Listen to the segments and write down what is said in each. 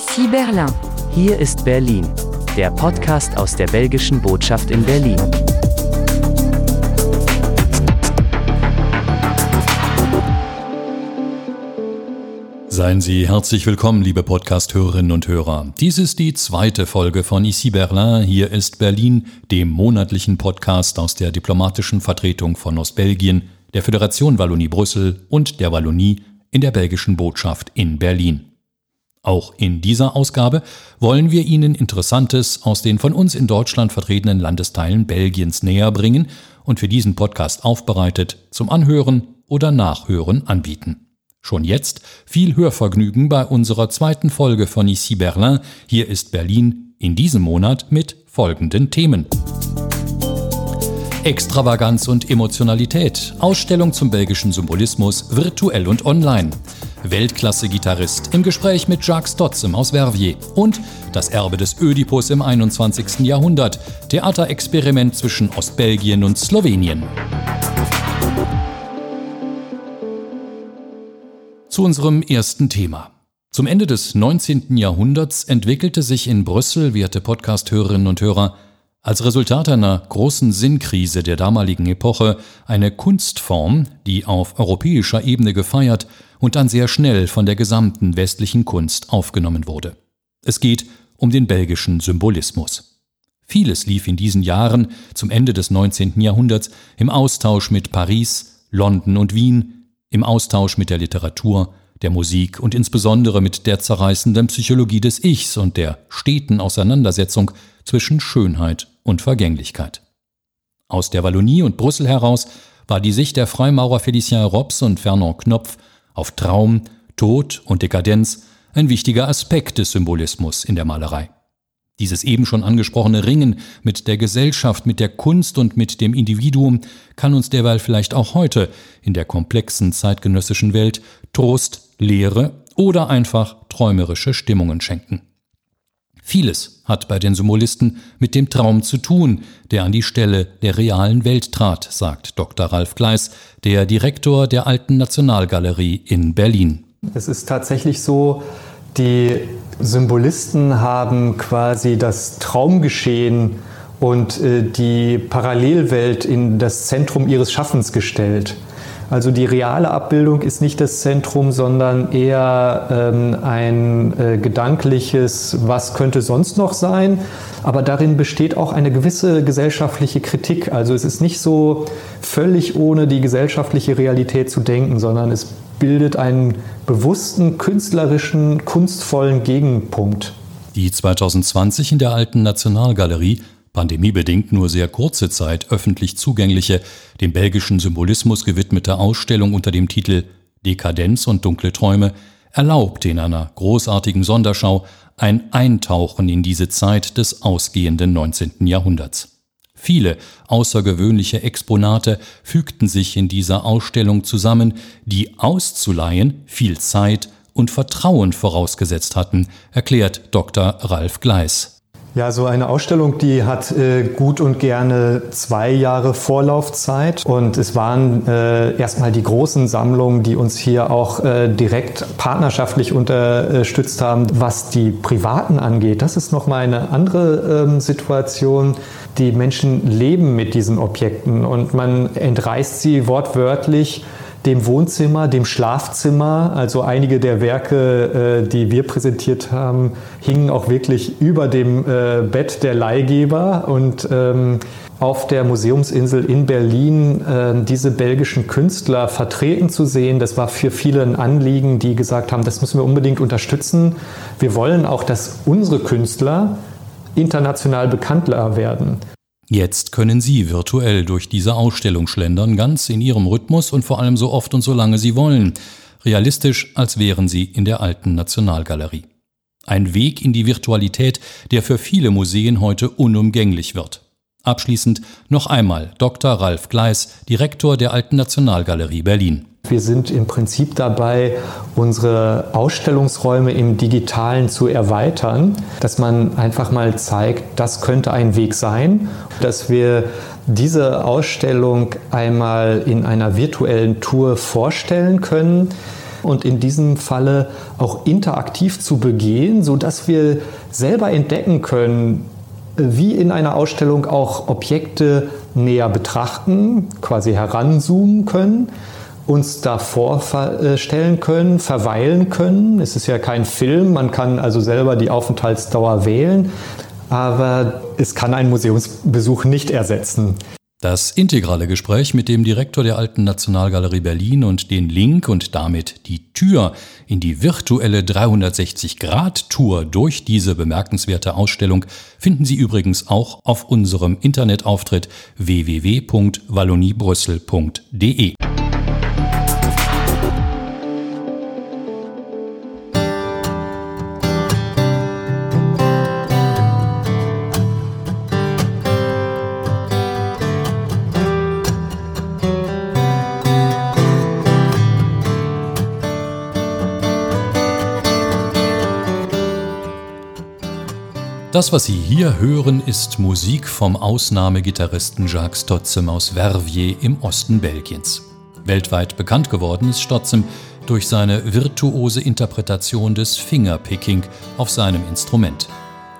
Ici Berlin. Hier ist Berlin, der Podcast aus der belgischen Botschaft in Berlin. Seien Sie herzlich willkommen, liebe Podcast-Hörerinnen und Hörer. Dies ist die zweite Folge von Ici Berlin, hier ist Berlin, dem monatlichen Podcast aus der diplomatischen Vertretung von Ostbelgien, der Föderation Wallonie Brüssel und der Wallonie in der belgischen Botschaft in Berlin. Auch in dieser Ausgabe wollen wir Ihnen Interessantes aus den von uns in Deutschland vertretenen Landesteilen Belgiens näher bringen und für diesen Podcast aufbereitet zum Anhören oder Nachhören anbieten. Schon jetzt viel Hörvergnügen bei unserer zweiten Folge von Ici Berlin. Hier ist Berlin in diesem Monat mit folgenden Themen. Extravaganz und Emotionalität, Ausstellung zum belgischen Symbolismus, virtuell und online. Weltklasse-Gitarrist im Gespräch mit Jacques Stotzem aus Verviers und das Erbe des Ödipus im 21. Jahrhundert, Theaterexperiment zwischen Ostbelgien und Slowenien. Zu unserem ersten Thema. Zum Ende des 19. Jahrhunderts entwickelte sich in Brüssel, werte Podcast-Hörerinnen und Hörer, als Resultat einer großen Sinnkrise der damaligen Epoche eine Kunstform, die auf europäischer Ebene gefeiert und dann sehr schnell von der gesamten westlichen Kunst aufgenommen wurde. Es geht um den belgischen Symbolismus. Vieles lief in diesen Jahren zum Ende des 19. Jahrhunderts im Austausch mit Paris, London und Wien, im Austausch mit der Literatur, der Musik und insbesondere mit der zerreißenden Psychologie des Ichs und der steten Auseinandersetzung zwischen Schönheit und Vergänglichkeit. Aus der Wallonie und Brüssel heraus war die Sicht der Freimaurer Félicien Robs und Fernand Knopf auf Traum, Tod und Dekadenz ein wichtiger Aspekt des Symbolismus in der Malerei. Dieses eben schon angesprochene Ringen mit der Gesellschaft, mit der Kunst und mit dem Individuum kann uns derweil vielleicht auch heute in der komplexen zeitgenössischen Welt Trost, Lehre oder einfach träumerische Stimmungen schenken. Vieles hat bei den Symbolisten mit dem Traum zu tun, der an die Stelle der realen Welt trat, sagt Dr. Ralf Gleis, der Direktor der Alten Nationalgalerie in Berlin. Es ist tatsächlich so, die Symbolisten haben quasi das Traumgeschehen und äh, die Parallelwelt in das Zentrum ihres Schaffens gestellt. Also die reale Abbildung ist nicht das Zentrum, sondern eher ähm, ein äh, gedankliches, was könnte sonst noch sein. Aber darin besteht auch eine gewisse gesellschaftliche Kritik. Also es ist nicht so völlig ohne die gesellschaftliche Realität zu denken, sondern es bildet einen bewussten, künstlerischen, kunstvollen Gegenpunkt. Die 2020 in der Alten Nationalgalerie pandemiebedingt nur sehr kurze Zeit öffentlich zugängliche, dem belgischen Symbolismus gewidmete Ausstellung unter dem Titel Dekadenz und dunkle Träume erlaubt in einer großartigen Sonderschau ein Eintauchen in diese Zeit des ausgehenden 19. Jahrhunderts. Viele außergewöhnliche Exponate fügten sich in dieser Ausstellung zusammen, die auszuleihen viel Zeit und Vertrauen vorausgesetzt hatten, erklärt Dr. Ralf Gleis. Ja, so eine Ausstellung, die hat äh, gut und gerne zwei Jahre Vorlaufzeit. Und es waren äh, erstmal die großen Sammlungen, die uns hier auch äh, direkt partnerschaftlich unterstützt haben. Was die Privaten angeht, das ist nochmal eine andere ähm, Situation. Die Menschen leben mit diesen Objekten und man entreißt sie wortwörtlich dem Wohnzimmer, dem Schlafzimmer. Also einige der Werke, äh, die wir präsentiert haben, hingen auch wirklich über dem äh, Bett der Leihgeber und ähm, auf der Museumsinsel in Berlin äh, diese belgischen Künstler vertreten zu sehen, das war für viele ein Anliegen, die gesagt haben, das müssen wir unbedingt unterstützen. Wir wollen auch, dass unsere Künstler international bekannter werden. Jetzt können Sie virtuell durch diese Ausstellung schlendern, ganz in Ihrem Rhythmus und vor allem so oft und so lange Sie wollen. Realistisch, als wären Sie in der alten Nationalgalerie. Ein Weg in die Virtualität, der für viele Museen heute unumgänglich wird. Abschließend noch einmal Dr. Ralf Gleis, Direktor der Alten Nationalgalerie Berlin. Wir sind im Prinzip dabei, unsere Ausstellungsräume im digitalen zu erweitern, dass man einfach mal zeigt, das könnte ein Weg sein, dass wir diese Ausstellung einmal in einer virtuellen Tour vorstellen können. und in diesem Falle auch interaktiv zu begehen, sodass wir selber entdecken können, wie in einer Ausstellung auch Objekte näher betrachten, quasi heranzoomen können, uns da vorstellen können, verweilen können. Es ist ja kein Film, man kann also selber die Aufenthaltsdauer wählen, aber es kann einen Museumsbesuch nicht ersetzen. Das integrale Gespräch mit dem Direktor der Alten Nationalgalerie Berlin und den Link und damit die Tür in die virtuelle 360-Grad-Tour durch diese bemerkenswerte Ausstellung finden Sie übrigens auch auf unserem Internetauftritt www.walloniebrüssel.de. Das, was Sie hier hören, ist Musik vom Ausnahmegitarristen Jacques Stotzem aus Verviers im Osten Belgiens. Weltweit bekannt geworden ist Stotzem durch seine virtuose Interpretation des Fingerpicking auf seinem Instrument.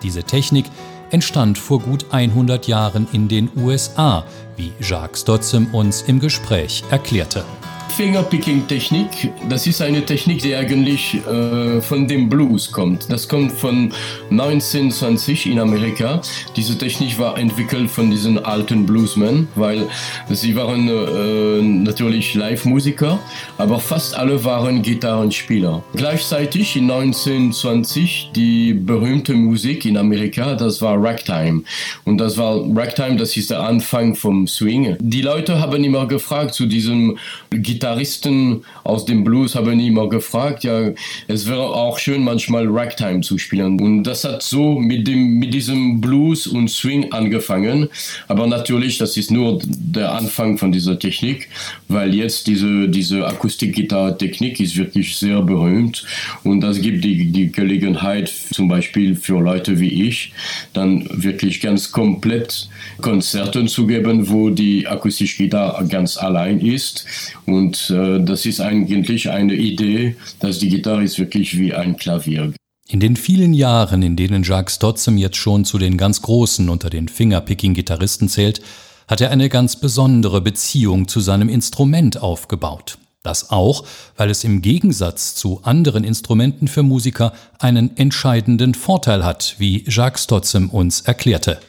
Diese Technik entstand vor gut 100 Jahren in den USA, wie Jacques Stotzem uns im Gespräch erklärte. Fingerpicking-Technik, das ist eine Technik, die eigentlich äh, von dem Blues kommt. Das kommt von 1920 in Amerika. Diese Technik war entwickelt von diesen alten Bluesmen, weil sie waren äh, natürlich Live-Musiker, aber fast alle waren Gitarrenspieler. Gleichzeitig in 1920 die berühmte Musik in Amerika, das war Ragtime. Und das war Ragtime, das ist der Anfang vom Swing. Die Leute haben immer gefragt zu diesem Gitarren Gitarristen aus dem Blues haben immer gefragt, ja, es wäre auch schön, manchmal Ragtime zu spielen. Und das hat so mit, dem, mit diesem Blues und Swing angefangen. Aber natürlich, das ist nur der Anfang von dieser Technik, weil jetzt diese, diese Akustikgitarre-Technik ist wirklich sehr berühmt. Und das gibt die, die Gelegenheit, zum Beispiel für Leute wie ich, dann wirklich ganz komplett Konzerten zu geben, wo die akustische Gitarre ganz allein ist. Und und äh, das ist eigentlich eine Idee, dass die Gitarre ist wirklich wie ein Klavier. In den vielen Jahren, in denen Jacques Stotzem jetzt schon zu den ganz Großen unter den Fingerpicking-Gitarristen zählt, hat er eine ganz besondere Beziehung zu seinem Instrument aufgebaut. Das auch, weil es im Gegensatz zu anderen Instrumenten für Musiker einen entscheidenden Vorteil hat, wie Jacques Stotzem uns erklärte.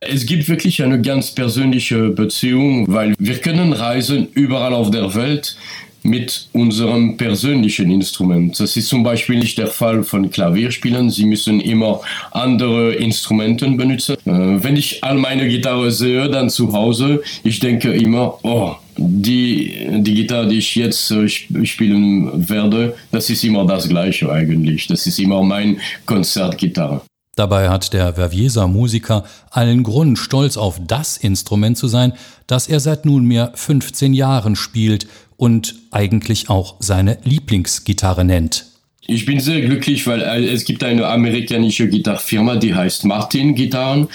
Es gibt wirklich eine ganz persönliche Beziehung, weil wir können reisen überall auf der Welt mit unserem persönlichen Instrument. Das ist zum Beispiel nicht der Fall von Klavierspielen. Sie müssen immer andere Instrumente benutzen. Äh, wenn ich all meine Gitarre sehe, dann zu Hause, ich denke immer, oh, die, die Gitarre, die ich jetzt äh, spielen werde, das ist immer das gleiche eigentlich. Das ist immer mein Konzertgitarre. Dabei hat der Vervieser Musiker allen Grund, stolz auf das Instrument zu sein, das er seit nunmehr 15 Jahren spielt und eigentlich auch seine Lieblingsgitarre nennt. Ich bin sehr glücklich, weil äh, es gibt eine amerikanische Gitarrfirma, die heißt Martin Gitarren.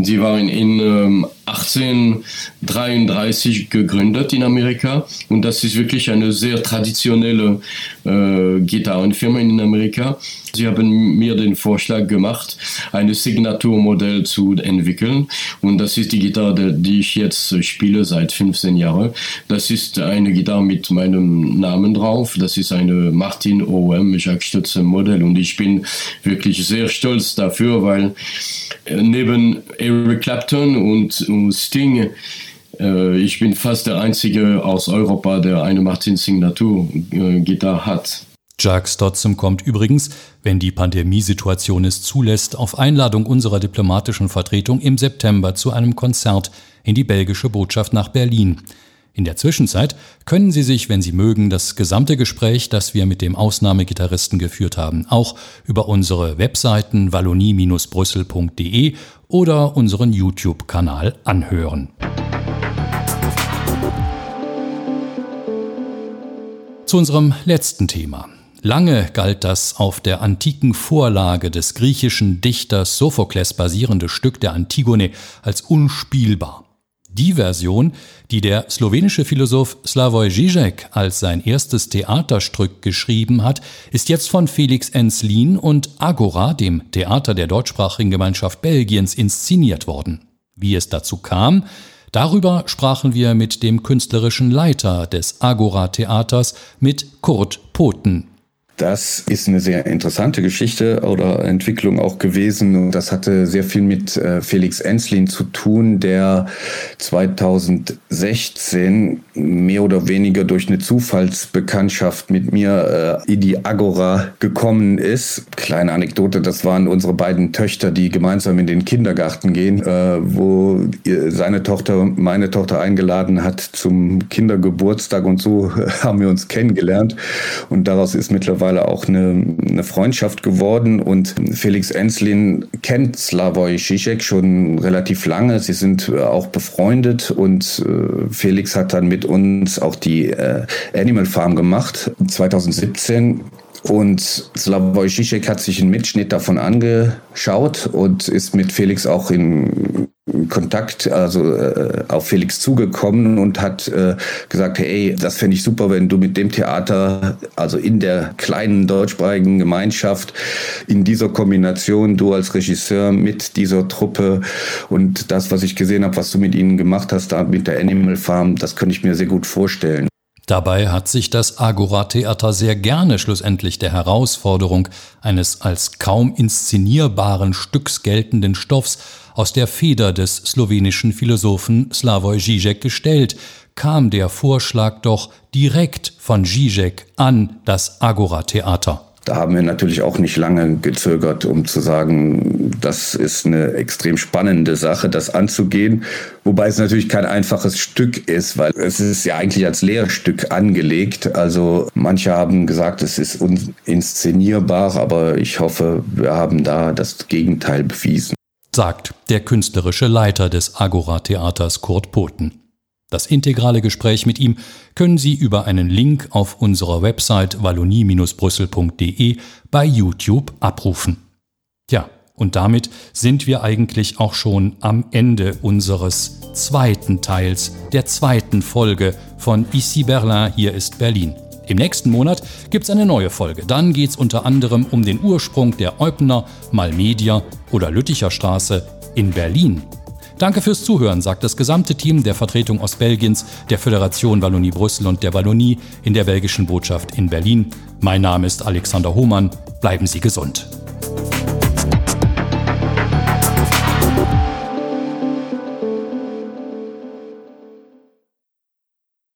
Sie waren in ähm, 1833 gegründet in Amerika und das ist wirklich eine sehr traditionelle äh, Gitarrenfirma in Amerika. Sie haben mir den Vorschlag gemacht, ein Signaturmodell zu entwickeln und das ist die Gitarre, die ich jetzt spiele seit 15 Jahren. Das ist eine Gitarre mit meinem Namen drauf. Das ist eine Martin OM Jacques Stütze Modell und ich bin wirklich sehr stolz dafür, weil äh, neben Eric Clapton und Sting. Äh, ich bin fast der Einzige aus Europa, der eine Martin Signatur äh, hat. Jacques Stotzem kommt übrigens, wenn die Pandemiesituation es zulässt, auf Einladung unserer diplomatischen Vertretung im September zu einem Konzert in die belgische Botschaft nach Berlin. In der Zwischenzeit können Sie sich, wenn Sie mögen, das gesamte Gespräch, das wir mit dem Ausnahmegitarristen geführt haben, auch über unsere Webseiten wallonie-brüssel.de oder unseren YouTube-Kanal anhören. Zu unserem letzten Thema. Lange galt das auf der antiken Vorlage des griechischen Dichters Sophokles basierende Stück der Antigone als unspielbar. Die Version, die der slowenische Philosoph Slavoj Žižek als sein erstes Theaterstück geschrieben hat, ist jetzt von Felix Enslin und Agora, dem Theater der deutschsprachigen Gemeinschaft Belgiens, inszeniert worden. Wie es dazu kam, darüber sprachen wir mit dem künstlerischen Leiter des Agora Theaters, mit Kurt Poten. Das ist eine sehr interessante Geschichte oder Entwicklung auch gewesen. Und das hatte sehr viel mit äh, Felix Enslin zu tun, der 2016 mehr oder weniger durch eine Zufallsbekanntschaft mit mir äh, in die Agora gekommen ist. Kleine Anekdote, das waren unsere beiden Töchter, die gemeinsam in den Kindergarten gehen, äh, wo seine Tochter meine Tochter eingeladen hat zum Kindergeburtstag und so haben wir uns kennengelernt. Und daraus ist mittlerweile mittlerweile auch eine, eine Freundschaft geworden. Und Felix Enslin kennt Slavoj Žižek schon relativ lange. Sie sind äh, auch befreundet. Und äh, Felix hat dann mit uns auch die äh, Animal Farm gemacht 2017 und Slavoj Žižek hat sich einen Mitschnitt davon angeschaut und ist mit Felix auch in Kontakt, also äh, auf Felix zugekommen und hat äh, gesagt, hey, das fände ich super, wenn du mit dem Theater, also in der kleinen deutschsprachigen Gemeinschaft, in dieser Kombination, du als Regisseur mit dieser Truppe und das, was ich gesehen habe, was du mit ihnen gemacht hast, da mit der Animal Farm, das könnte ich mir sehr gut vorstellen. Dabei hat sich das Agora-Theater sehr gerne schlussendlich der Herausforderung eines als kaum inszenierbaren Stücks geltenden Stoffs aus der Feder des slowenischen Philosophen Slavoj Žižek gestellt, kam der Vorschlag doch direkt von Žižek an das Agora-Theater. Da haben wir natürlich auch nicht lange gezögert, um zu sagen, das ist eine extrem spannende Sache, das anzugehen. Wobei es natürlich kein einfaches Stück ist, weil es ist ja eigentlich als Lehrstück angelegt. Also manche haben gesagt, es ist uninszenierbar, aber ich hoffe, wir haben da das Gegenteil bewiesen. Sagt der künstlerische Leiter des Agora-Theaters Kurt Poten. Das integrale Gespräch mit ihm können Sie über einen Link auf unserer Website wallonie-brüssel.de bei YouTube abrufen. Ja, und damit sind wir eigentlich auch schon am Ende unseres zweiten Teils, der zweiten Folge von Ici Berlin, hier ist Berlin. Im nächsten Monat gibt es eine neue Folge. Dann geht es unter anderem um den Ursprung der Eupner, Malmedia oder Lütticher Straße in Berlin. Danke fürs Zuhören, sagt das gesamte Team der Vertretung Ostbelgiens, der Föderation Wallonie Brüssel und der Wallonie in der belgischen Botschaft in Berlin. Mein Name ist Alexander Hohmann. Bleiben Sie gesund.